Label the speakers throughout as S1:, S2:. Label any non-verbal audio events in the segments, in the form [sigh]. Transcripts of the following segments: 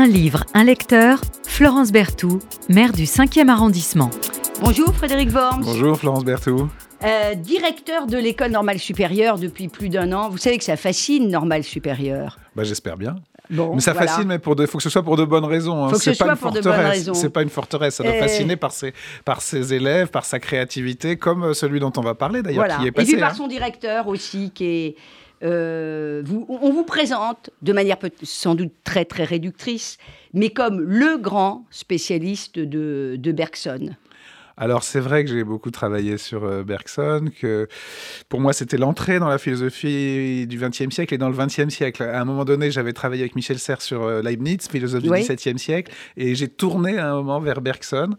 S1: Un livre, un lecteur, Florence Berthoud, maire du 5e arrondissement.
S2: Bonjour Frédéric Worms.
S3: Bonjour Florence Berthoud.
S2: Euh, directeur de l'école normale supérieure depuis plus d'un an. Vous savez que ça fascine normale supérieure.
S3: Bah, J'espère bien.
S2: Bon,
S3: mais ça
S2: voilà.
S3: fascine, mais pour de, faut que ce soit pour de bonnes raisons. hein.
S2: Faut que
S3: C'est
S2: ce
S3: pas
S2: soit
S3: une
S2: pour de bonnes
S3: forteresse.
S2: raisons.
S3: C'est pas une forteresse. Ça doit fasciner par ses, par ses élèves, par sa créativité, comme euh, celui dont on va parler d'ailleurs,
S2: Voilà.
S3: qui est
S2: Et
S3: passé.
S2: puis par
S3: hein.
S2: son directeur aussi, qui est. euh, vous- on vous présente de manière sans doute très très réductrice, mais comme le grand spécialiste de, de Bergson.
S3: Alors c'est vrai que j'ai beaucoup travaillé sur euh, Bergson, que pour moi c'était l'entrée dans la philosophie du XXe siècle et dans le XXe siècle. À un moment donné, j'avais travaillé avec Michel Serres sur euh, Leibniz, philosophe du. XVIIe siècle, et j'ai tourné à un moment vers Bergson.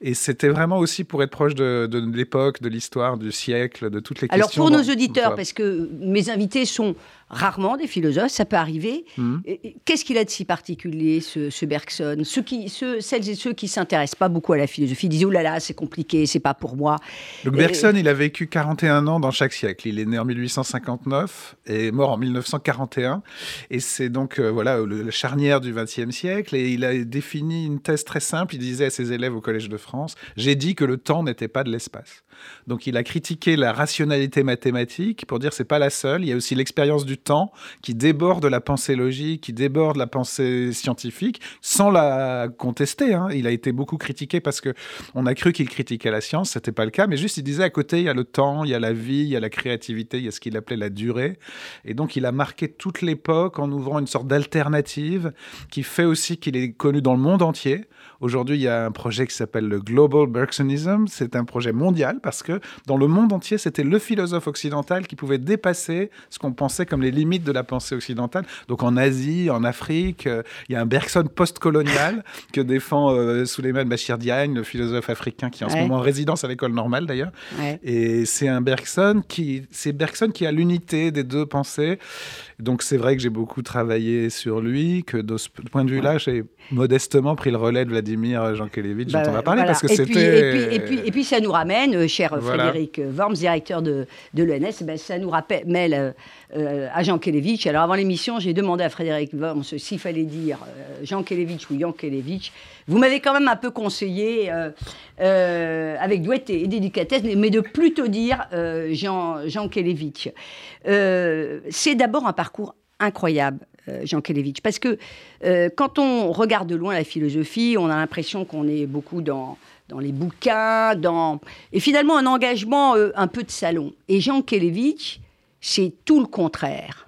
S3: Et c'était vraiment aussi pour être proche de, de l'époque, de l'histoire, du siècle, de toutes les
S2: Alors
S3: questions.
S2: pour nos auditeurs, parce que mes invités sont rarement des philosophes, ça peut arriver.
S3: Mhm.
S2: Qu'est-ce qu'il a de si particulier, ce, ce Bergson? Ceux qui, ceux, Celles et ceux qui s'intéressent pas beaucoup à la philosophie disent oh là là, c'est compliqué, c'est pas pour moi.
S3: Donc
S2: Et-
S3: Bergson, il a vécu 41 ans dans chaque siècle. Il est né en 1859 et mort en 1941. Et c'est donc euh, voilà le, la charnière du XXe siècle. Et il a défini une thèse très simple. Il disait à ses élèves au Collège de France J'ai dit que le temps n'était pas de l'espace. Donc il a critiqué la rationalité mathématique pour dire c'est pas la seule. Il y a aussi l'expérience du temps qui déborde la pensée logique, qui déborde la pensée scientifique, sans la contester. hein. Il a été beaucoup critiqué parce que on a cru qu'il critiquait la science, c'était pas le cas, mais juste il disait à côté il y a le temps, il y a la vie, il y a la créativité, il y a ce qu'il appelait la durée. Et donc il a marqué toute l'époque en ouvrant une sorte d'alternative qui fait aussi qu'il est connu dans le monde entier. Aujourd'hui, il y a un projet qui s'appelle le Global Bergsonism. C'est un projet mondial parce que dans le monde entier, c'était le philosophe occidental qui pouvait dépasser ce qu'on pensait comme les limites de la pensée occidentale. Donc en Asie, en Afrique, euh, il y a un Bergson post-colonial [laughs] que défend euh, Souleymane Bachir Diagne, le philosophe africain qui est en ce moment en résidence à l'école normale d'ailleurs.
S2: Ouais.
S3: Et c'est un Bergson qui, c'est Bergson qui a l'unité des deux pensées. Donc c'est vrai que j'ai beaucoup travaillé sur lui, que de ce point de vue-là, j'ai modestement pris le relais de Vladimir Jankélévitch
S2: Bah,
S3: dont on va parler
S2: voilà.
S3: parce que
S2: et
S3: c'était.
S2: Puis, et, puis, et, puis, et puis ça nous ramène, euh, cher
S3: Voilà.
S2: Frédéric Worms, directeur de, de l'ENS, ben, ça nous rappelle euh, euh, à Jean Kelevitch. Alors avant l'émission, j'ai demandé à Frédéric Worms s'il fallait dire euh, Jean Kelevitch ou Jan Kelevitch. Vous m'avez quand même un peu conseillé, euh, euh, avec douette et délicatesse, mais, de plutôt dire euh, Jean, Jean Kelevitch. Euh, C'est d'abord un parcours incroyable. euh, Jean Kelevitch, parce que euh, quand on regarde de loin la philosophie, on a l'impression qu'on est beaucoup dans, dans les bouquins, dans... et finalement un engagement euh, un peu de salon. Et Jean Kelevitch, c'est tout le contraire.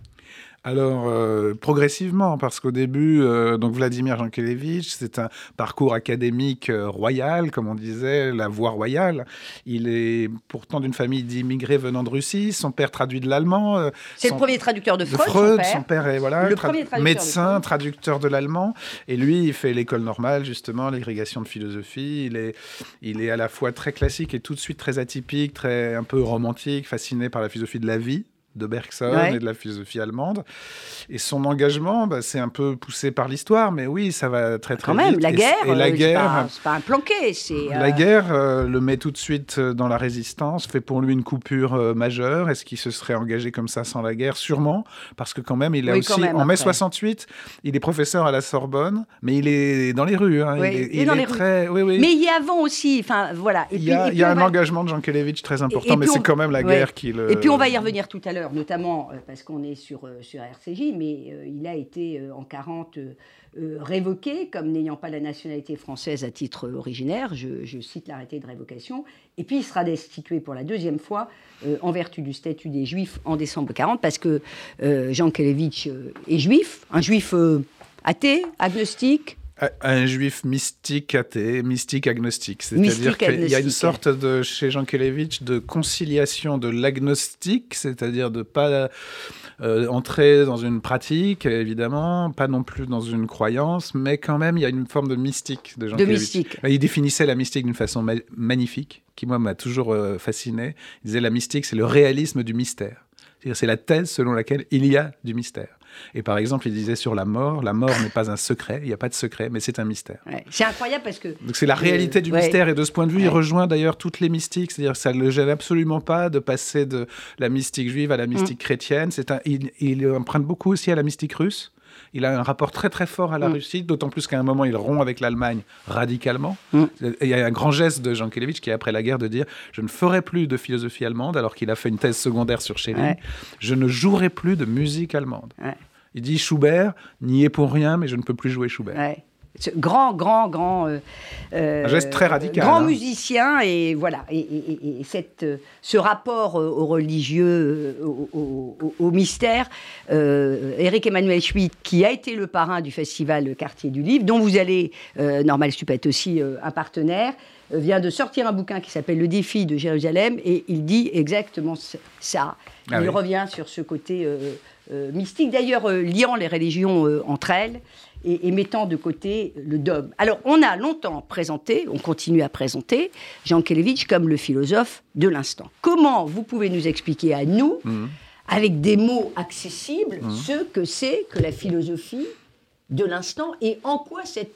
S3: Alors, euh, progressivement, parce qu'au début, euh, donc Vladimir Jankélévitch, c'est un parcours académique euh, royal, comme on disait, la voie royale. Il est pourtant d'une famille d'immigrés venant de Russie. Son père traduit de l'allemand.
S2: C'est
S3: son-
S2: le premier traducteur de
S3: de
S2: Freud, son père.
S3: père est voilà,
S2: Le
S3: tra-
S2: premier traducteur de
S3: médecin,
S2: Freud.
S3: traducteur de l'allemand. Et lui, il fait l'école normale, justement, l'agrégation de philosophie. Il est, il est à la fois très classique et tout de suite très atypique, très un peu romantique, fasciné par la philosophie de la vie de Bergson
S2: Ouais.
S3: et de la philosophie allemande. Et son engagement, bah, c'est un peu poussé par l'histoire, mais oui, ça va très très
S2: Quand même,
S3: vite.
S2: la
S3: Et-
S2: guerre,
S3: et, la
S2: euh, c'est
S3: guerre,
S2: pas- c'est pas, un planqué, c'est...
S3: la
S2: euh,
S3: guerre euh, le met tout de suite dans la résistance, fait pour lui une coupure euh, majeure. Est-ce qu'il se serait engagé comme ça sans la guerre? Sûrement, parce que quand même, il a
S2: Oui,
S3: aussi,
S2: même,
S3: en mai
S2: après.
S3: 68, il est professeur à la Sorbonne, mais il est dans les rues. hein.
S2: Oui,
S3: il est,
S2: il est dans
S3: est
S2: les rues.
S3: très, oui.
S2: Mais il y a avant aussi, enfin voilà.
S3: Il y a,
S2: puis
S3: y un
S2: va-
S3: engagement de Jankélévitch très important,
S2: et
S3: mais c'est quand même la guerre qui le.
S2: Et puis on va y revenir tout à l'heure, notamment euh, parce qu'on est sur, euh, sur RCJ, mais euh, il a été en 40 euh, euh, révoqué comme n'ayant pas la nationalité française à titre originaire, je, cite l'arrêté de révocation, et puis il sera destitué pour la deuxième fois en vertu du statut des Juifs en décembre 40, parce que Jean Kelevitch est juif, un juif athée, agnostique,
S3: Un juif mystique athée, mystique agnostique. C'est-à-dire qu'il y a une sorte de, chez Jean Kelevitch, de conciliation de l'agnostique, c'est-à-dire de pas euh, entrer dans une pratique, évidemment, pas non plus dans une croyance, mais quand même, il y a une forme de mystique de Jean
S2: de mystique.
S3: Il définissait la mystique d'une façon ma- magnifique, qui moi m'a toujours euh, fasciné. Il disait la mystique, c'est le réalisme du mystère. C'est-à-dire, C'est la thèse selon laquelle il y a du mystère. Et par exemple, il disait sur la mort, la mort n'est pas un secret, il n'y a pas de secret, mais c'est un mystère.
S2: Ouais. C'est incroyable parce que
S3: Donc c'est la réalité du
S2: ouais.
S3: mystère et de ce point de vue, il rejoint d'ailleurs toutes les mystiques. C'est-à-dire que ça ne le gêne absolument pas de passer de la mystique juive à la mystique
S2: Mm.
S3: chrétienne. C'est un, il, il emprunte beaucoup aussi à la mystique russe. Il a un rapport très très fort à la
S2: Mm.
S3: Russie, d'autant plus qu'à un moment, il rompt avec l'Allemagne radicalement.
S2: Mm.
S3: Et Il y a un grand geste de Jankélévitch qui est après la guerre de dire Je ne ferai plus de philosophie allemande, alors qu'il a fait une thèse secondaire sur Schelling.
S2: Ouais.
S3: Je ne jouerai plus de musique allemande.
S2: Ouais.
S3: Il dit Schubert n'y est pour rien, mais je ne peux plus jouer Schubert.
S2: Ouais. Ce grand, grand, grand. euh, euh,
S3: Un geste très radical,
S2: Grand
S3: hein.
S2: musicien, et voilà. Et, et- et- et cette, euh, ce rapport euh, au religieux, euh, au, au- au- au mystère, euh, Eric Emmanuel Schmitt, qui a été le parrain du festival Quartier du Livre, dont vous allez, euh, Normal Stup est aussi euh, un partenaire, euh, vient de sortir un bouquin qui s'appelle Le défi de Jérusalem, et il dit exactement ça.
S3: Ah
S2: il
S3: oui.
S2: revient sur ce côté euh, euh, mystique, d'ailleurs euh, liant les religions euh, entre elles et, et mettant de côté le dogme. Alors, on a longtemps présenté, on continue à présenter Jean Kelevitch comme le philosophe de l'instant. Comment vous pouvez nous expliquer à nous,
S3: Mhm.
S2: avec des mots accessibles, ce que c'est que la philosophie de l'instant et en quoi cette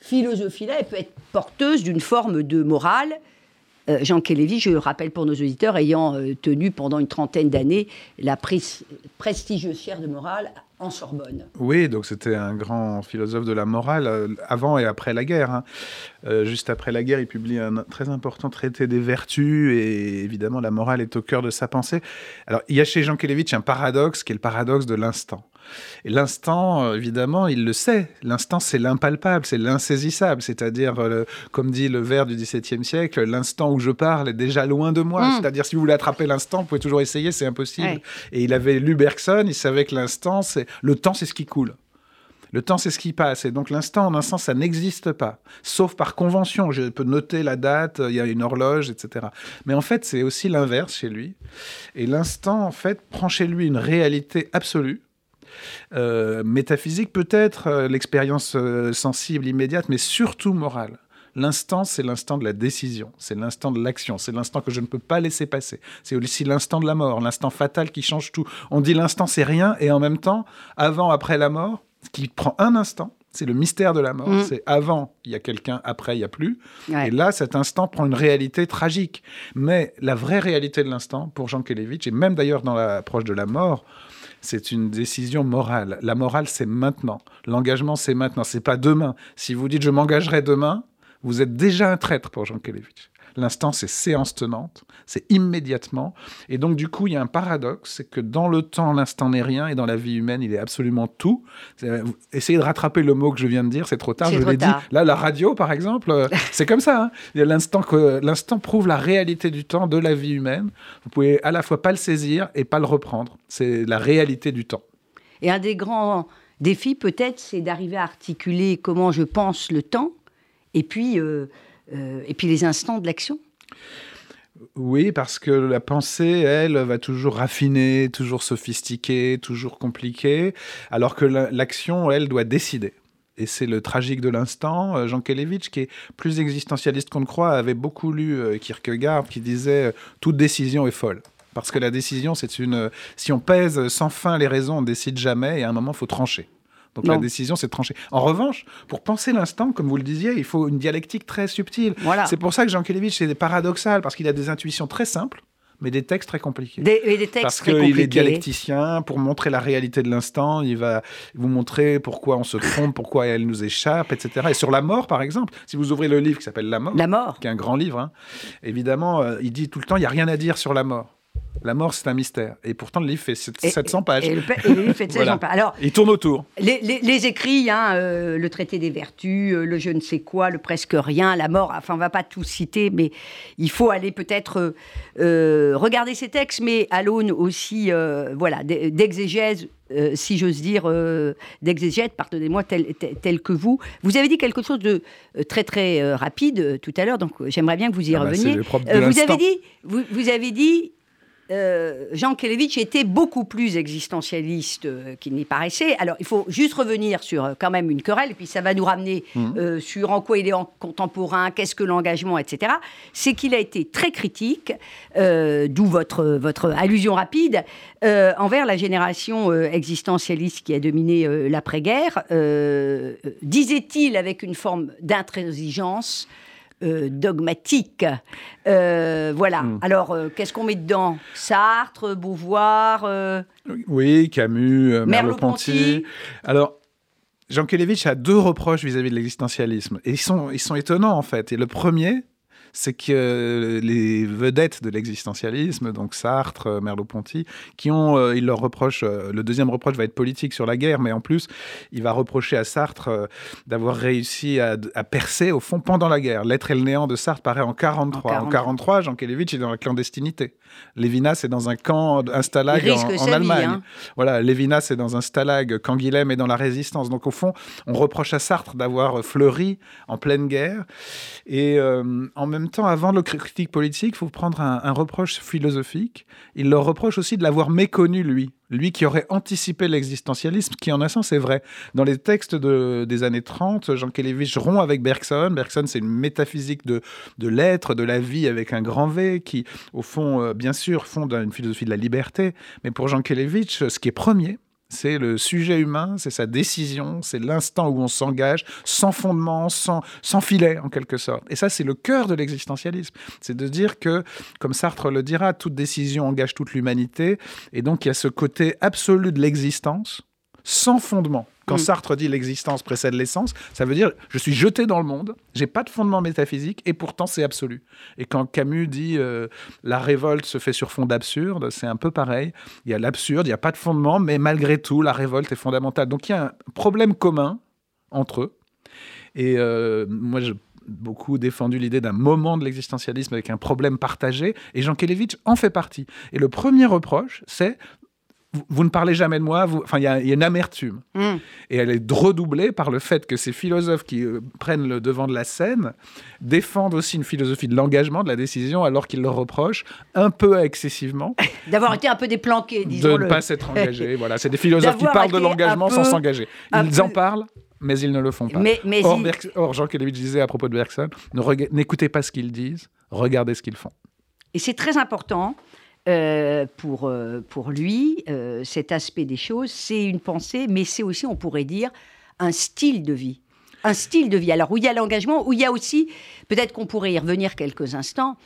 S2: philosophie-là elle peut être porteuse d'une forme de morale euh, Jean Kelevitch, je le rappelle pour nos auditeurs, ayant euh, tenu pendant une trentaine d'années la pres- prestigieuse chaire de morale en Sorbonne.
S3: Oui, donc c'était un grand philosophe de la morale euh, avant et après la guerre. hein. Juste après la guerre, il publie un très important traité des vertus et évidemment la morale est au cœur de sa pensée. Alors il y a chez Jean Kelevitch un paradoxe qui est le paradoxe de l'instant. Et l'instant, euh, évidemment, il le sait. L'instant, c'est l'impalpable, c'est l'insaisissable. C'est-à-dire, euh, comme dit le vers du XVIIe siècle, l'instant où je parle est déjà loin de moi.
S2: Mm.
S3: C'est-à-dire, si vous voulez attraper l'instant, vous pouvez toujours essayer, c'est impossible.
S2: Ouais.
S3: Et il avait lu Bergson, il savait que l'instant, c'est le temps, c'est ce qui coule. Le temps, c'est ce qui passe. Et donc, l'instant, en un sens, ça n'existe pas. Sauf par convention. Je peux noter la date, il y a une horloge, etc. Mais en fait, c'est aussi l'inverse chez lui. Et l'instant, en fait, prend chez lui une réalité absolue. Euh, métaphysique peut-être, euh, l'expérience euh, sensible, immédiate, mais surtout morale. L'instant, c'est l'instant de la décision, c'est l'instant de l'action, c'est l'instant que je ne peux pas laisser passer. C'est aussi l'instant de la mort, l'instant fatal qui change tout. On dit l'instant, c'est rien, et en même temps, avant, après la mort, ce qui prend un instant, c'est le mystère de la mort.
S2: Mm.
S3: C'est avant, il y a quelqu'un, après, il n'y a plus.
S2: Ouais.
S3: Et là, cet instant prend une réalité tragique. Mais la vraie réalité de l'instant, pour Jean Kelevitch, et même d'ailleurs dans l'approche de la mort, c'est une décision morale. La morale, c'est maintenant. L'engagement, c'est maintenant. C'est pas demain. Si vous dites je m'engagerai demain, vous êtes déjà un traître pour Jean Kelevitch. L'instant, c'est séance tenante, c'est immédiatement. Et donc, du coup, il y a un paradoxe, c'est que dans le temps, l'instant n'est rien, et dans la vie humaine, il est absolument tout. Vous- Essayez de rattraper le mot que je viens de dire, c'est trop tard, je l'ai dit. Là, la radio, par exemple, euh, [laughs] c'est comme ça. hein. L'instant que l'instant prouve la réalité du temps, de la vie humaine. Vous pouvez à la fois pas le saisir et pas le reprendre. C'est la réalité du temps.
S2: Et un des grands défis, peut-être, c'est d'arriver à articuler comment je pense le temps et puis, euh, euh, et puis les instants de l'action.
S3: Oui, parce que la pensée, elle, va toujours raffiner, toujours sophistiquer, toujours compliquer, alors que la- l'action, elle, doit décider. Et c'est le tragique de l'instant. Euh, Jean Kelevitch, qui est plus existentialiste qu'on ne croit, avait beaucoup lu euh, Kierkegaard, qui disait euh, toute décision est folle. Parce que la décision, c'est une. euh, Si on pèse sans fin les raisons, on décide jamais, et à un moment, il faut trancher. Donc la décision, c'est de trancher. En revanche, pour penser l'instant, comme vous le disiez, il faut une dialectique très subtile.
S2: Voilà.
S3: C'est pour ça que Jean Kelevitch est paradoxal, parce qu'il a des intuitions très simples, mais des textes très compliqués.
S2: Des, et des textes
S3: parce qu'il est dialecticien, pour montrer la réalité de l'instant, il va vous montrer pourquoi on se trompe, pourquoi elle nous échappe, etc. Et sur la mort, par exemple, si vous ouvrez le livre qui s'appelle La mort,
S2: La mort.
S3: qui est un grand livre, hein, évidemment, euh, il dit tout le temps, il n'y a rien à dire sur la mort. La mort, c'est un mystère. Et pourtant, le livre fait sept-
S2: Et-
S3: 700 pages.
S2: Et le, pa- et le livre fait [laughs] de
S3: Voilà.
S2: 700 pages. Alors,
S3: Il tourne autour.
S2: les, les- les écrits, hein, euh, le traité des vertus, euh, le je ne sais quoi, le presque rien, la mort, enfin on va pas tout citer, mais il faut aller peut-être euh, regarder ces textes, mais à l'aune aussi voilà, d'exégèse, si j'ose dire, d'exégète, pardonnez-moi, tel, tel, tel que vous. Vous avez dit quelque chose de très très rapide tout à l'heure, donc j'aimerais bien que vous y
S3: Ah bah,
S2: reveniez. vous avez dit, vous, vous avez dit euh, Jean Kelevitch était beaucoup plus existentialiste euh, qu'il n'y paraissait. Alors, il faut juste revenir sur euh, quand même une querelle, et puis ça va nous ramener euh, sur en quoi il est en contemporain, qu'est-ce que l'engagement, etc. C'est qu'il a été très critique, d'où votre, votre allusion rapide, envers la génération existentialiste qui a dominé l'après-guerre. Disait-il avec une forme d'intransigeance euh, dogmatique. Euh, voilà.
S3: Mm.
S2: Alors, euh, qu'est-ce qu'on met dedans? Sartre, Beauvoir,
S3: Oui, Camus,
S2: Merleau-Ponty.
S3: Alors, Jean Kelevitch a deux reproches vis-à-vis de l'existentialisme. Et ils sont, ils sont étonnants, en fait. Et le premier, c'est que les vedettes de l'existentialisme, donc Sartre, euh, Merleau-Ponty, qui ont, euh, il leur reproche, euh, le deuxième reproche va être politique sur la guerre, mais en plus, il va reprocher à Sartre d'avoir réussi à, percer, au fond, pendant la guerre. L'être et le néant de Sartre paraît en 43. En 43, Jean Kelevitch est dans la clandestinité. Lévinas est dans un camp, un stalag en, Allemagne. Hein. Voilà, Lévinas est dans un stalag, quand Guilhem est dans la résistance. Donc au fond, on reproche à Sartre d'avoir fleuri en pleine guerre. Et en même temps, avant le critique politique, il faut prendre un, reproche philosophique. Il leur reproche aussi de l'avoir méconnu, lui. Lui qui aurait anticipé l'existentialisme, qui en un sens est vrai. Dans les textes des années 30, Jean Kelevich rompt avec Bergson. Bergson, c'est une métaphysique de, de l'être, de la vie avec un grand V, qui, au fond, euh, bien sûr, fonde une philosophie de la liberté. Mais pour Jean Kelevich, ce qui est premier, c'est le sujet humain, c'est sa décision, c'est l'instant où on s'engage, sans fondement, sans, filet en quelque sorte. Et ça, c'est le cœur de l'existentialisme. C'est de dire que, comme Sartre le dira, toute décision engage toute l'humanité. Et donc, il y a ce côté absolu de l'existence, sans fondement. Quand mm. Sartre dit l'existence précède l'essence, ça veut dire je suis jeté dans le monde, j'ai pas de fondement métaphysique et pourtant c'est absolu. Et quand Camus dit euh, la révolte se fait sur fond d'absurde, c'est un peu pareil. Il y a l'absurde, il n'y a pas de fondement, mais malgré tout la révolte est fondamentale. Donc il y a un problème commun entre eux. Et euh, moi, j'ai beaucoup défendu l'idée d'un moment de l'existentialisme avec un problème partagé, et Jean Kelevitch en fait partie. Et le premier reproche, c'est vous, ne parlez jamais de moi, enfin, il y, a une amertume. Hmm. Et elle est redoublée par le fait que ces philosophes qui euh, prennent le devant de la scène défendent aussi une philosophie de l'engagement, de la décision, alors qu'ils le reprochent un peu excessivement. [laughs]
S2: D'avoir été un peu déplanqués, disons.
S3: De ne pas s'être engagés. [laughs] voilà, c'est des philosophes qui parlent de l'engagement sans s'engager. Ils en parlent, mais ils ne le font pas.
S2: Mais,
S3: or, Jean Kelevitch disait à propos de Bergson, n'écoutez pas ce qu'ils disent, regardez ce qu'ils font.
S2: Et c'est très important euh, pour, euh, pour lui, euh, cet aspect des choses, c'est une pensée, mais c'est aussi, on pourrait dire, un style de vie. Un style de vie. Alors, où il y a l'engagement, où il y a aussi, peut-être qu'on pourrait y revenir quelques instants,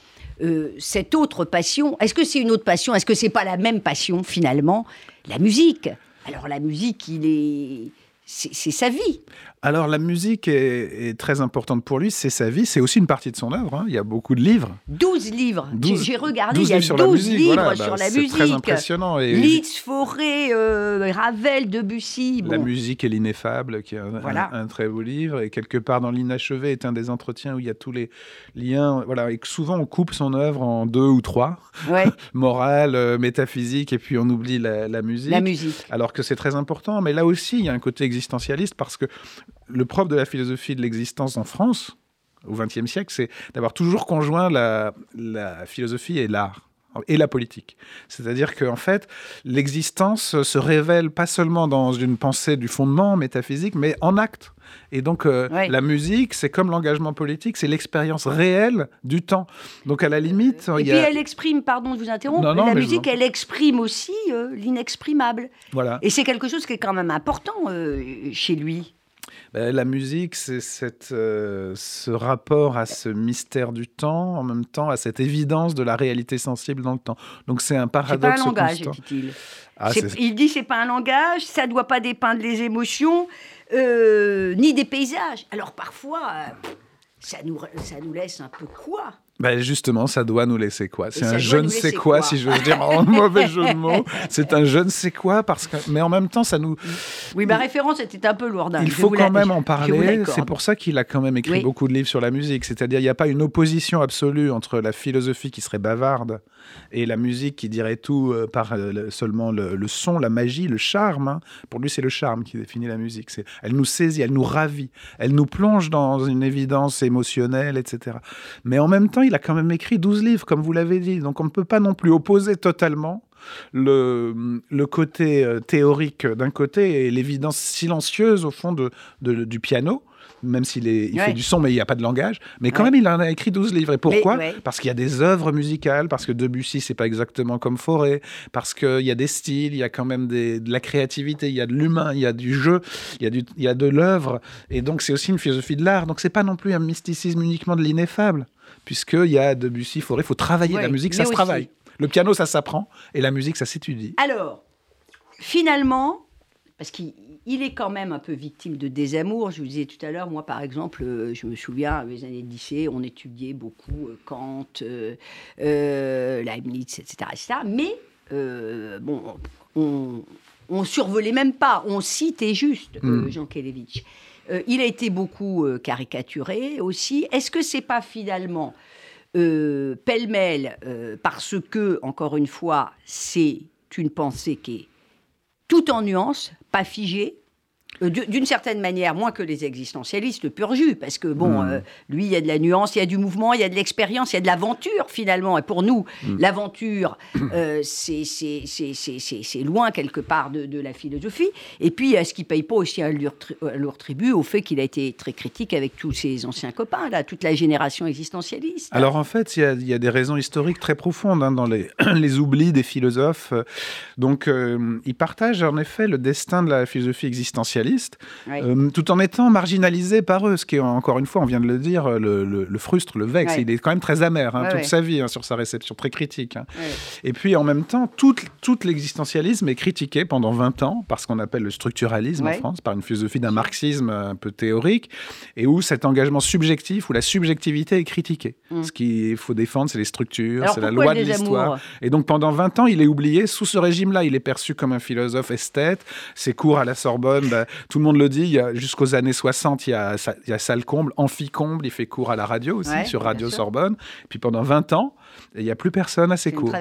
S2: cette autre passion. Est-ce que c'est une autre passion? Est-ce que c'est pas la même passion, finalement? La musique. Alors, la musique, il est c'est sa vie.
S3: Alors la musique est, très importante pour lui, c'est sa vie, c'est aussi une partie de son œuvre. Hein. Il y a beaucoup de livres.
S2: 12 livres. J'ai regardé, il y a 12 livres bah, sur la musique.
S3: C'est très impressionnant.
S2: Et... Liszt, Fauré, euh, Ravel, Debussy.
S3: La musique est l'ineffable, qui est un, très beau livre. Et quelque part dans l'inachevé est un des entretiens où il y a tous les liens. Voilà, et souvent on coupe son œuvre en deux ou trois.
S2: Ouais. [laughs]
S3: Morale, euh, métaphysique, et puis on oublie la, la musique.
S2: La musique.
S3: Alors que c'est très important. Mais là aussi, il y a un côté existentialiste parce que le propre de la philosophie de l'existence en France, au XXe siècle, c'est d'avoir toujours conjoint la, philosophie et l'art et la politique. C'est-à-dire qu'en fait, l'existence se révèle pas seulement dans une pensée du fondement métaphysique, mais en acte. Et donc, euh, la musique, c'est comme l'engagement politique, c'est l'expérience réelle du temps. Donc, à la limite.
S2: Et puis, elle exprime, pardon de vous interrompre, la musique, elle exprime aussi euh, l'inexprimable.
S3: Voilà.
S2: Et c'est quelque chose qui est quand même important euh, chez lui.
S3: Ben, la musique, c'est ce rapport à ce mystère du temps, en même temps à cette évidence de la réalité sensible dans le temps. Donc c'est un paradoxe.
S2: C'est pas un langage, dit-il. Ah, il dit c'est pas un langage, ça doit pas dépeindre les émotions, euh, ni des paysages. Alors parfois, euh, ça, nous, ça nous laisse un peu quoi
S3: ben justement, ça doit nous laisser quoi? C'est un je ne sais quoi, si je veux dire en [laughs] mauvais jeu de mots. C'est un je ne sais quoi, parce que, mais en même temps, ça nous.
S2: Oui, ma référence était un peu lourde.
S3: Il faut quand même en parler. C'est pour ça qu'il a quand même écrit beaucoup de livres sur la musique. C'est-à-dire, il n'y a pas une opposition absolue entre la philosophie qui serait bavarde et la musique qui dirait tout euh, par euh, seulement le, son, la magie, le charme. Hein. Pour lui, c'est le charme qui définit la musique. Elle nous saisit, elle nous ravit, elle nous plonge dans une évidence émotionnelle, etc. Mais en même temps, il a quand même écrit 12 livres, comme vous l'avez dit. Donc on ne peut pas non plus opposer totalement le, le côté euh, théorique d'un côté et l'évidence silencieuse au fond de, du piano même s'il il fait du son, mais il n'y a pas de langage. Mais quand même, il en a écrit 12 livres. Et pourquoi? Parce qu'il y a des œuvres musicales, parce que Debussy, c'est pas exactement comme Forêt, parce qu'il y a des styles, il y a quand même de la créativité, il y a de l'humain, il y a du jeu, il y a, du, il y a de l'œuvre. Et donc, c'est aussi une philosophie de l'art. Donc, c'est pas non plus un mysticisme uniquement de l'ineffable, puisqu'il y a Debussy, Forêt, il faut travailler. la musique, ça se travaille. Le piano, ça s'apprend, et la musique, ça s'étudie.
S2: Alors, finalement, parce qu'il est quand même un peu victime de désamour. Je vous disais tout à l'heure, moi par exemple, euh, je me souviens, les années de lycée, on étudiait beaucoup euh, Kant, euh, Leibniz, etc., etc. Mais bon, on, on survolait même pas, on citait juste hmm. Jean Kelevitch. Il a été beaucoup caricaturé aussi. Est-ce que c'est pas finalement pêle-mêle parce que, encore une fois, c'est une pensée qui est tout en nuances, pas figé, euh, d'une certaine manière, moins que les existentialistes, le pur jus, parce que bon, hmm. euh, lui, il y a de la nuance, il y a du mouvement, il y a de l'expérience, il y a de l'aventure finalement. Et pour nous, hmm. l'aventure, [coughs] euh, c'est loin quelque part de, la philosophie. Et puis, est-ce qu'il paye pas aussi un lourd, tribut au fait qu'il a été très critique avec tous ses anciens copains, là, toute la génération existentialiste
S3: Alors en fait, il y, a, des raisons historiques très profondes hein, dans les, [coughs] les, oublis des philosophes. Donc, il partage en effet le destin de la philosophie euh, tout en étant marginalisé par eux, ce qui est encore une fois, on vient de le dire, le, le, frustre, le vexe. Il est quand même très amer hein, toute sa vie hein, sur sa réception, très critique. Hein. Et puis en même temps, tout, tout l'existentialisme est critiqué pendant 20 ans par ce qu'on appelle le structuralisme en France, par une philosophie d'un marxisme un peu théorique, et où cet engagement subjectif, où la subjectivité est critiquée. Mm. Ce qu'il faut défendre, c'est les structures, c'est la loi de l'histoire. Et donc pendant 20 ans, il est oublié sous ce régime-là. Il est perçu comme un philosophe esthète. Ses cours à la Sorbonne, bah, tout le monde le dit, jusqu'aux années 60, il y a, il y a Salle Comble, Amphi Comble, il fait cours à la radio aussi, sur Radio Sorbonne. Puis pendant 20 ans, il n'y a plus personne à ses cours.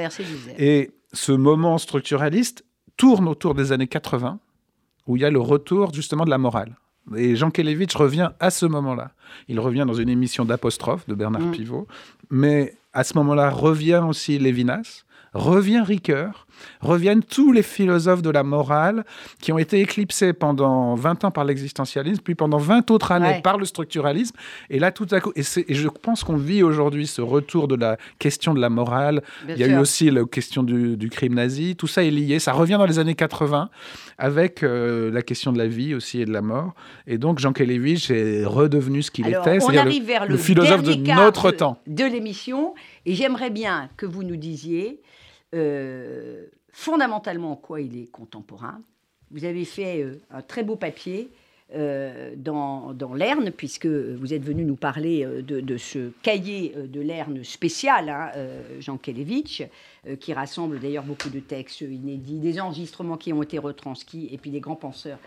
S3: Et ce moment structuraliste tourne autour des années 80, où il y a le retour justement de la morale. Et Jean Kelevitch revient à ce moment-là. Il revient dans une émission d'apostrophe de Bernard mm. Pivot, mais à ce moment-là revient aussi Lévinas, revient Ricoeur, reviennent tous les philosophes de la morale qui ont été éclipsés pendant 20 ans par l'existentialisme, puis pendant 20 autres années par le structuralisme. Et là, tout à coup, et, je pense qu'on vit aujourd'hui ce retour de la question de la morale. Il y a eu aussi la question du, crime nazi. Tout ça est lié. Ça revient dans les années 80 avec euh, la question de la vie aussi et de la mort. Et donc, Jean Kelevich est redevenu ce qu'il était.
S2: On arrive vers le, philosophe de notre temps. De l'émission. Et j'aimerais bien que vous nous disiez euh, fondamentalement en quoi il est contemporain. Vous avez fait euh, un très beau papier euh, dans, dans l'Erne, puisque vous êtes venu nous parler de, ce cahier de l'Erne spécial, hein, Jean Kelevitch, qui rassemble d'ailleurs beaucoup de textes inédits, des enregistrements qui ont été retranscrits, et puis des grands penseurs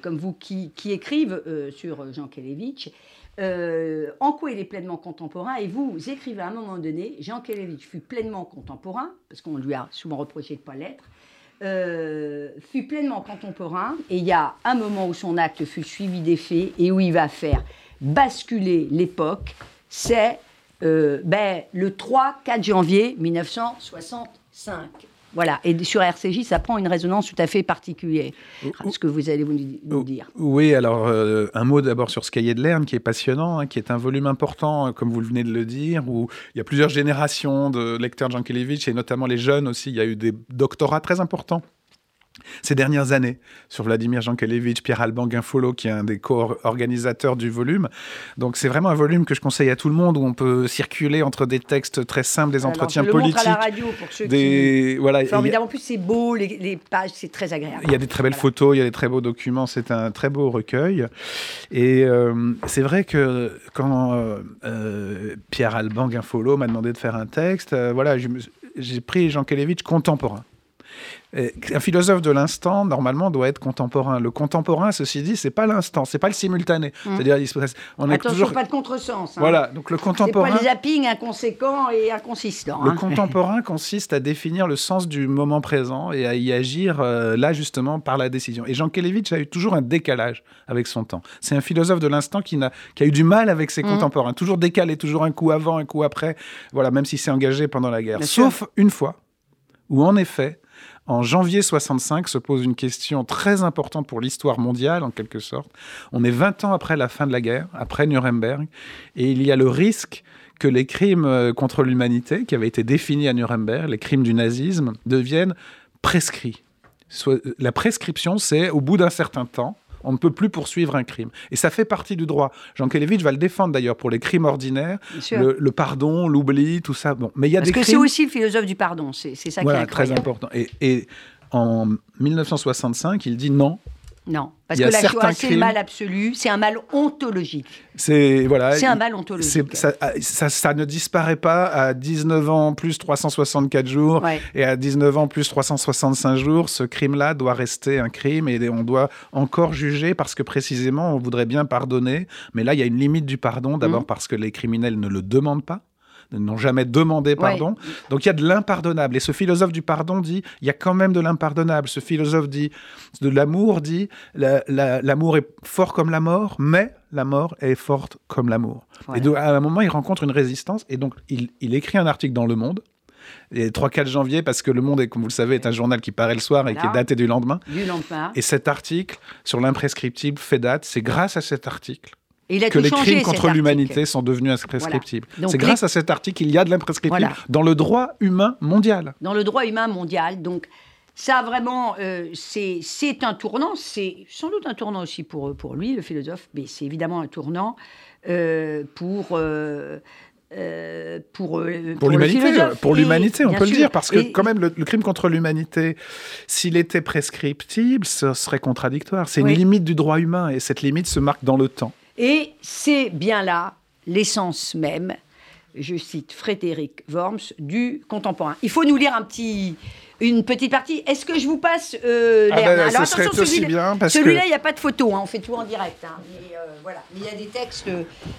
S2: comme vous qui, qui écrivent sur Jean Kelevitch. Euh, en quoi il est pleinement contemporain. Et vous, écrivez à un moment donné, Jean Kelevitch fut pleinement contemporain, parce qu'on lui a souvent reproché de ne pas l'être, euh, fut pleinement contemporain, et il y a un moment où son acte fut suivi des faits et où il va faire basculer l'époque, c'est euh, ben, le 3-4 janvier 1965. Voilà, et sur RCJ, ça prend une résonance tout à fait particulière. Ce que vous allez nous dire.
S3: Oui, alors euh, un mot d'abord sur ce cahier de Lerne qui est passionnant, hein, qui est un volume important, euh, comme vous venez de le dire, où il y a plusieurs générations de lecteurs de Jankélévitch, et notamment les jeunes aussi. Il y a eu des doctorats très importants ces dernières années sur Vladimir Jankelevitch, Pierre Alban Guinfolo, qui est un des co-organisateurs du volume. Donc c'est vraiment un volume que je conseille à tout le monde où on peut circuler entre des textes très simples, des entretiens
S2: je
S3: politiques.
S2: Le à la radio pour ceux des... qui... Voilà, Formidable. En plus c'est beau, les, pages, c'est très agréable.
S3: Il y a des très belles photos, il y a des très beaux documents, c'est un très beau recueil. Et euh, c'est vrai que quand euh, euh, Pierre Alban Guinfolo m'a demandé de faire un texte, voilà, j'ai pris Jankelevitch contemporain. Un philosophe de l'instant, normalement, doit être contemporain. Le contemporain, ceci dit, c'est pas l'instant, c'est pas le simultané.
S2: Mmh. C'est-à-dire, on est Attention, toujours... pas de contresens.
S3: Hein. Voilà, donc le contemporain. C'est
S2: pas le zapping inconséquent et inconsistant.
S3: Le hein. contemporain [laughs] consiste à définir le sens du moment présent et à y agir euh, là justement par la décision. Et Jean Kelevitch a eu toujours un décalage avec son temps. C'est un philosophe de l'instant qui, a, qui a eu du mal avec ses mmh. contemporains, toujours décalé, toujours un coup avant, un coup après. Voilà, même s'il s'est engagé pendant la guerre. Sauf une fois où en effet en janvier 65 se pose une question très importante pour l'histoire mondiale, en quelque sorte. On est 20 ans après la fin de la guerre, après Nuremberg, et il y a le risque que les crimes euh, contre l'humanité, qui avaient été définis à Nuremberg, les crimes du nazisme, deviennent prescrits. La prescription, c'est au bout d'un certain temps, on ne peut plus poursuivre un crime. Et ça fait partie du droit. Jean Kelevitch va le défendre d'ailleurs pour les crimes ordinaires, le, pardon, l'oubli, tout ça. Bon,
S2: mais il y a Parce que c'est aussi le philosophe du pardon, c'est ça qui est
S3: très important. Et, et, en 1965, il dit non,
S2: Non, parce que la Shoah, c'est le mal absolu, c'est un mal ontologique.
S3: C'est voilà,
S2: c'est un mal ontologique.
S3: Ça, ça, ne disparaît pas à 19 ans plus 364 jours et à 19 ans plus 365 jours. Ce crime-là doit rester un crime et on doit encore juger parce que précisément on voudrait bien pardonner, mais là il y a une limite du pardon. D'abord mmh. parce que les criminels ne le demandent pas n'ont jamais demandé pardon. Donc il y a de l'impardonnable. Et ce philosophe du pardon dit, il y a quand même de l'impardonnable. Ce philosophe dit, de l'amour dit, l'amour est fort comme la mort, mais la mort est forte comme l'amour. Et à un moment, il rencontre une résistance. Et donc, il, écrit un article dans Le Monde. Et 3-4 janvier, parce que Le Monde, est, comme vous le savez, est un journal qui paraît le soir et qui est daté du lendemain.
S2: Du lendemain.
S3: Et cet article sur l'imprescriptible fait date. C'est grâce à cet article que les crimes contre l'humanité sont devenus imprescriptibles. C'est grâce à cet article qu'il y a de l'imprescriptible dans le droit humain mondial.
S2: Dans le droit humain mondial. Donc, ça, vraiment, euh, c'est un tournant. C'est sans doute un tournant aussi pour, pour lui, le philosophe, mais c'est évidemment un tournant euh, pour. Euh, pour,
S3: pour l'humanité, pour l'humanité, on peut le dire, parce que quand même le, crime contre l'humanité, s'il était prescriptible, ce serait contradictoire. C'est une limite du droit humain et cette limite se marque dans le temps.
S2: Et c'est bien là l'essence même, je cite Frédéric Worms, du contemporain. Il faut nous lire un petit, une petite partie. Est-ce que je vous passe euh,
S3: ah ben, Alors attention, celui-là,
S2: celui il n'y a pas de photo, hein, on fait tout en direct. Hein, mais euh, voilà, il y a des textes,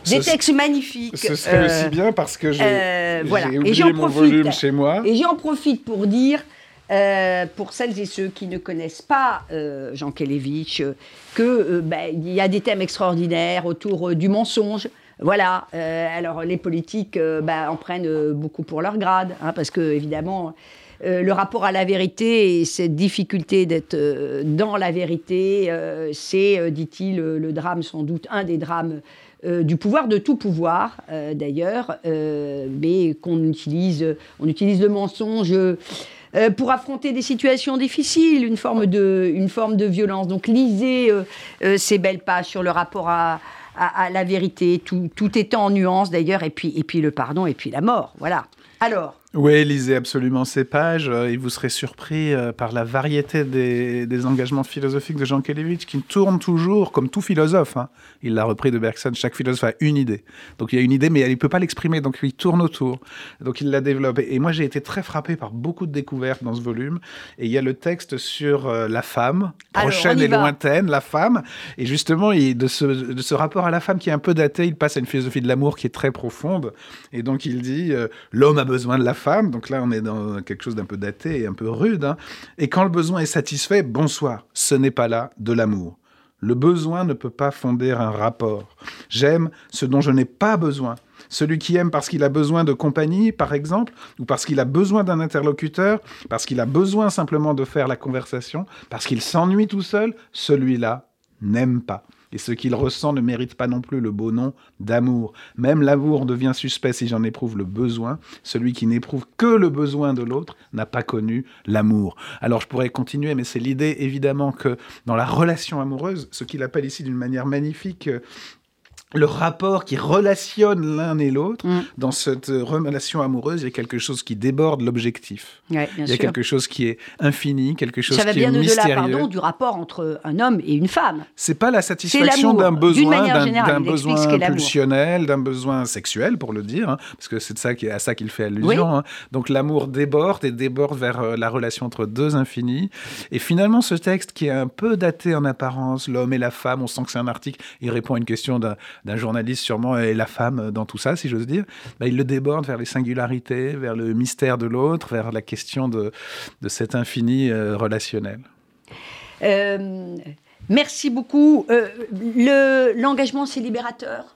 S2: des textes magnifiques.
S3: Ce serait aussi euh, bien parce que j'ai euh, voilà. oublié mon volume chez moi.
S2: Et j'en profite pour dire euh, pour celles et ceux qui ne connaissent pas euh, Jean Kelevitch, euh, qu'il ben, y a des thèmes extraordinaires autour du mensonge. Voilà. alors les politiques ben, en prennent beaucoup pour leur grade, hein, parce que évidemment. le rapport à la vérité et cette difficulté d'être dans la vérité, c'est, dit-il, le drame, sans doute un des drames du pouvoir, de tout pouvoir d'ailleurs, mais qu'on utilise, on utilise le mensonge euh, pour affronter des situations difficiles, une forme de, une forme de violence. Donc lisez euh, euh, ces belles pages sur le rapport à, à, la vérité, tout, tout étant en nuance d'ailleurs, et puis, et puis le pardon, et puis la mort. Voilà. Alors,
S3: oui, lisez absolument ces pages euh, et vous serez surpris euh, par la variété des, engagements philosophiques de Jean Kelevitch qui tourne toujours comme tout philosophe. Hein. Il l'a repris de Bergson. Chaque philosophe a une idée. Donc il y a une idée, mais il ne peut pas l'exprimer. Donc il tourne autour. Donc il la développe. Et moi, j'ai été très frappé par beaucoup de découvertes dans ce volume. Et il y a le texte sur euh, la femme, prochaine et lointaine, la femme. Et justement, il, de, ce, de ce rapport à la femme qui est un peu daté, il passe à une philosophie de l'amour qui est très profonde. Et donc il dit l'homme a besoin de la femme. Donc là, on est dans quelque chose d'un peu daté et un peu rude. Hein. Et quand le besoin est satisfait, bonsoir. Ce n'est pas là de l'amour. Le besoin ne peut pas fonder un rapport. J'aime ce dont je n'ai pas besoin. Celui qui aime parce qu'il a besoin de compagnie, par exemple, ou parce qu'il a besoin d'un interlocuteur, parce qu'il a besoin simplement de faire la conversation, parce qu'il s'ennuie tout seul, celui-là n'aime pas et ce qu'il ressent ne mérite pas non plus le beau nom d'amour. Même l'amour devient suspect si j'en éprouve le besoin. Celui qui n'éprouve que le besoin de l'autre n'a pas connu l'amour. Alors je pourrais continuer, mais c'est l'idée évidemment que dans la relation amoureuse, ce qu'il appelle ici d'une manière magnifique le rapport qui relationne l'un et l'autre, mm. dans cette relation amoureuse, il y a quelque chose qui déborde l'objectif. il y a quelque chose qui est infini, quelque chose qui est mystérieux. Ça va bien
S2: au-delà, du rapport entre un homme et une femme.
S3: C'est pas la satisfaction d'un besoin, d'un besoin pulsionnel, d'un besoin sexuel, pour le dire, hein, parce que c'est ça à ça qu'il fait allusion. Hein. Donc l'amour déborde et déborde vers euh, la relation entre deux infinis. Et finalement, ce texte qui est un peu daté en apparence, l'homme et la femme, on sent que c'est un article, il répond à une question d'un d'un journaliste sûrement et la femme dans tout ça, si j'ose dire, bah, il le déborde vers les singularités, vers le mystère de l'autre, vers la question de, de cet infini euh, relationnel.
S2: Euh, merci beaucoup. Euh, l'engagement, c'est libérateur?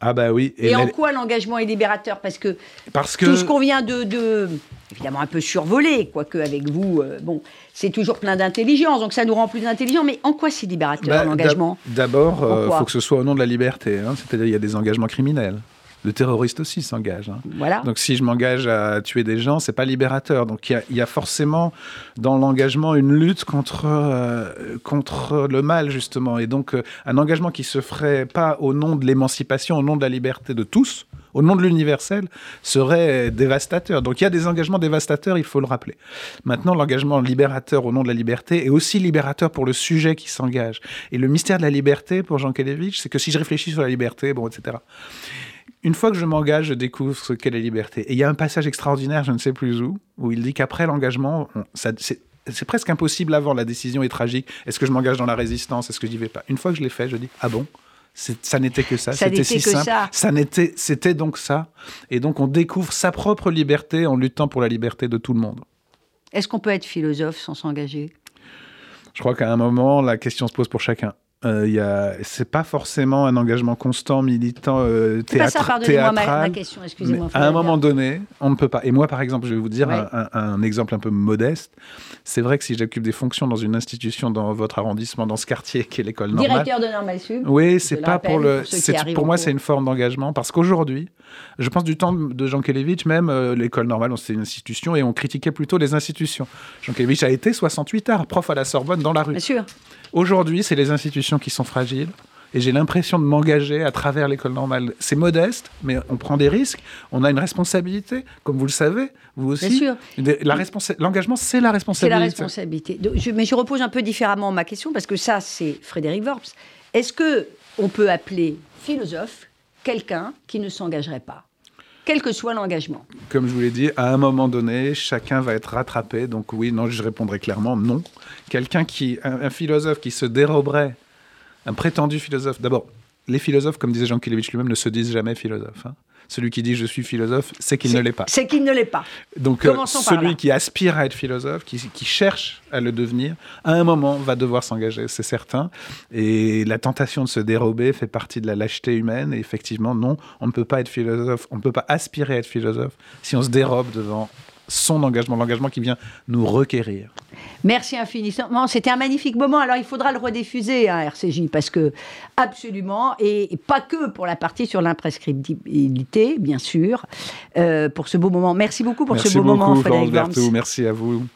S3: Ah bah oui.
S2: Et, en quoi l'engagement est libérateur? Parce que, Parce que tout ce qu'on vient de, de, évidemment un peu survolé, quoique avec vous, bon, c'est toujours plein d'intelligence, donc ça nous rend plus intelligents. Mais en quoi c'est libérateur bah, l'engagement
S3: D'abord, il euh, faut que ce soit au nom de la liberté. Hein. C'est-à-dire il y a des engagements criminels. Le terroriste aussi s'engage. Hein.
S2: Voilà.
S3: Donc si je m'engage à tuer des gens, c'est pas libérateur. Donc il y, a forcément dans l'engagement une lutte contre euh, contre le mal justement. Et donc euh, un engagement qui se ferait pas au nom de l'émancipation, au nom de la liberté de tous, au nom de l'universel, serait dévastateur. Donc il y a des engagements dévastateurs, il faut le rappeler. Maintenant, l'engagement libérateur au nom de la liberté est aussi libérateur pour le sujet qui s'engage. Et le mystère de la liberté, pour Jean Kelevitch, c'est que si je réfléchis sur la liberté, bon, etc., une fois que je m'engage, je découvre ce qu'est la liberté. Et il y a un passage extraordinaire, je ne sais plus où, où il dit qu'après l'engagement, c'est presque impossible avant, la décision est tragique. Est-ce que je m'engage dans la résistance? Est-ce que je n'y vais pas? Une fois que je l'ai fait, je dis Ah bon? Ça n'était que ça, c'était si simple. Ça, ça n'était, c'était donc ça. Et donc on découvre sa propre liberté en luttant pour la liberté de tout le monde.
S2: Est-ce qu'on peut être philosophe sans s'engager?
S3: Je crois qu'à un moment, la question se pose pour chacun. Euh, c'est pas forcément un engagement constant, militant, euh, théâtre,
S2: théâtral. Ma, question, excusez-moi.
S3: À un moment donné, on ne peut pas. Et moi, par exemple, je vais vous dire un, exemple un peu modeste. C'est vrai que si j'occupe des fonctions dans une institution dans votre arrondissement, dans ce quartier qui est l'école normale.
S2: Directeur de Normal.
S3: Oui, c'est pas pour le. Pour, pour moi, c'est une forme d'engagement parce qu'aujourd'hui, je pense du temps de Jean Kelevitch, même euh, l'école normale, c'était une institution et on critiquait plutôt les institutions. Jean Kelevitch a été 68 heures prof à la Sorbonne dans la rue.
S2: Bien sûr.
S3: Aujourd'hui, c'est les institutions qui sont fragiles. Et j'ai l'impression de m'engager à travers l'école normale. C'est modeste, mais on prend des risques. On a une responsabilité, comme vous le savez, vous aussi.
S2: Bien
S3: sûr. L'engagement, c'est la responsabilité.
S2: C'est la responsabilité. mais je repose un peu différemment ma question, parce que ça, c'est Frédéric Worps. Est-ce que on peut appeler philosophe quelqu'un qui ne s'engagerait pas quel que soit l'engagement.
S3: Comme je vous l'ai dit, à un moment donné, chacun va être rattrapé. Donc oui, non, je répondrai clairement non. Quelqu'un qui, un, philosophe qui se déroberait, un prétendu philosophe. D'abord, les philosophes, comme disait Jean Kilevitch lui-même, ne se disent jamais philosophes. Hein. Celui qui dit je suis philosophe, c'est qu'il ne l'est pas.
S2: C'est qu'il ne l'est pas.
S3: Donc euh, celui qui aspire à être philosophe, qui, qui, cherche à le devenir, à un moment va devoir s'engager, c'est certain. Et la tentation de se dérober fait partie de la lâcheté humaine. Et effectivement, non, on ne peut pas être philosophe, on ne peut pas aspirer à être philosophe si on se dérobe devant son engagement, l'engagement qui vient nous requérir.
S2: Merci infiniment. C'était un magnifique moment. Alors, il faudra le rediffuser à RCJ parce que, absolument, et, pas que pour la partie sur l'imprescriptibilité, bien sûr, euh, pour ce beau moment. Merci beaucoup pour ce beau moment,
S3: Frédéric Merci à vous.